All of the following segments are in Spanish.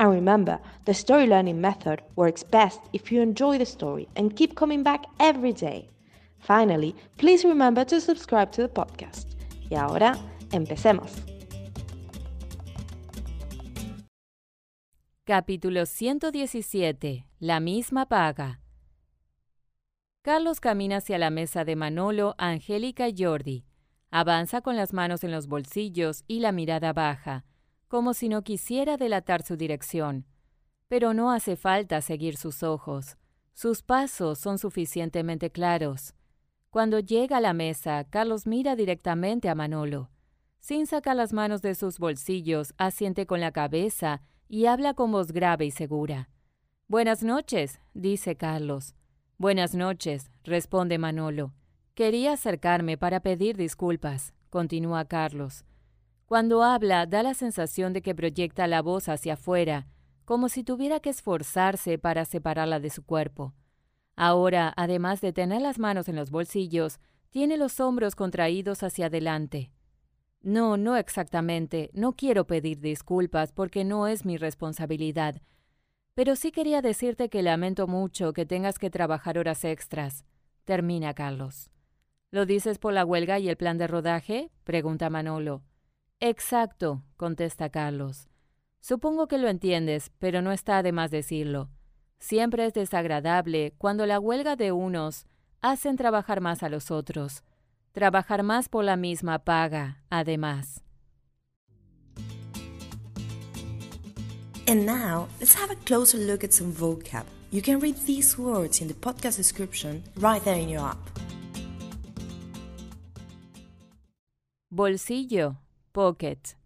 And remember, the story learning method works best if you enjoy the story and keep coming back every day. Finally, please remember to subscribe to the podcast. Y ahora, empecemos. Capítulo 117. La misma paga. Carlos camina hacia la mesa de Manolo, Angélica y Jordi. Avanza con las manos en los bolsillos y la mirada baja como si no quisiera delatar su dirección. Pero no hace falta seguir sus ojos. Sus pasos son suficientemente claros. Cuando llega a la mesa, Carlos mira directamente a Manolo. Sin sacar las manos de sus bolsillos, asiente con la cabeza y habla con voz grave y segura. Buenas noches, dice Carlos. Buenas noches, responde Manolo. Quería acercarme para pedir disculpas, continúa Carlos. Cuando habla, da la sensación de que proyecta la voz hacia afuera, como si tuviera que esforzarse para separarla de su cuerpo. Ahora, además de tener las manos en los bolsillos, tiene los hombros contraídos hacia adelante. No, no exactamente, no quiero pedir disculpas porque no es mi responsabilidad, pero sí quería decirte que lamento mucho que tengas que trabajar horas extras. Termina Carlos. ¿Lo dices por la huelga y el plan de rodaje? pregunta Manolo. Exacto, contesta Carlos. Supongo que lo entiendes, pero no está de más decirlo. Siempre es desagradable cuando la huelga de unos hacen trabajar más a los otros. Trabajar más por la misma paga, además. And now, let's have a closer look at some vocab. You can read these words in the podcast description right there in your app. Bolsillo pocket.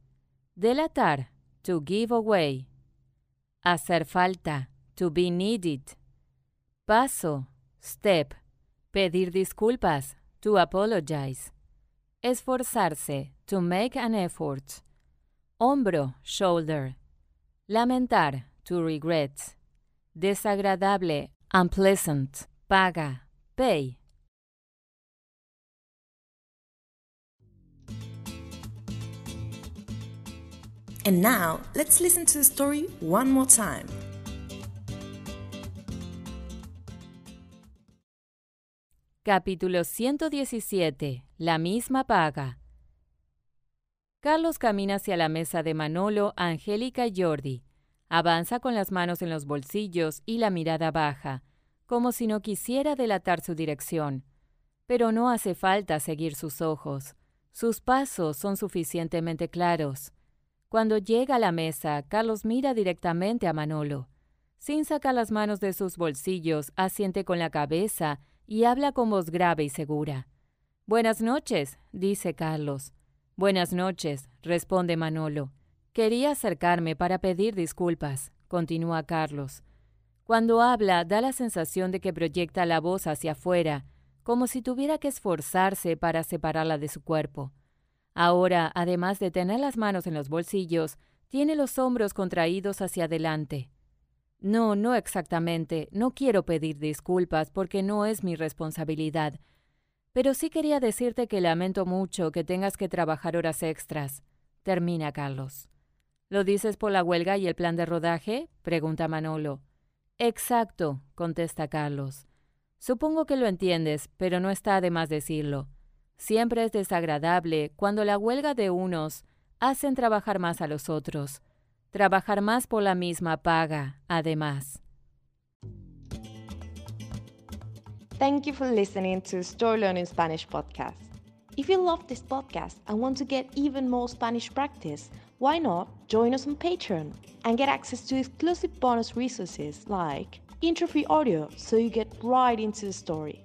Delatar, to give away. Hacer falta, to be needed. Paso, step. Pedir disculpas, to apologize. Esforzarse, to make an effort. Hombro, shoulder. Lamentar, to regret. Desagradable, unpleasant. Paga, pay. And now, let's listen to the story one more time. Capítulo 117. La misma paga. Carlos camina hacia la mesa de Manolo, Angélica y Jordi. Avanza con las manos en los bolsillos y la mirada baja, como si no quisiera delatar su dirección. Pero no hace falta seguir sus ojos. Sus pasos son suficientemente claros. Cuando llega a la mesa, Carlos mira directamente a Manolo. Sin sacar las manos de sus bolsillos, asiente con la cabeza y habla con voz grave y segura. Buenas noches, dice Carlos. Buenas noches, responde Manolo. Quería acercarme para pedir disculpas, continúa Carlos. Cuando habla, da la sensación de que proyecta la voz hacia afuera, como si tuviera que esforzarse para separarla de su cuerpo. Ahora, además de tener las manos en los bolsillos, tiene los hombros contraídos hacia adelante. No, no exactamente, no quiero pedir disculpas porque no es mi responsabilidad, pero sí quería decirte que lamento mucho que tengas que trabajar horas extras. Termina Carlos. ¿Lo dices por la huelga y el plan de rodaje? pregunta Manolo. Exacto, contesta Carlos. Supongo que lo entiendes, pero no está de más decirlo. Siempre es desagradable cuando la huelga de unos hacen trabajar más a los otros, trabajar más por la misma paga, además. Thank you for listening to Story Learning Spanish podcast. If you love this podcast and want to get even more Spanish practice, why not join us on Patreon and get access to exclusive bonus resources like intro free audio so you get right into the story,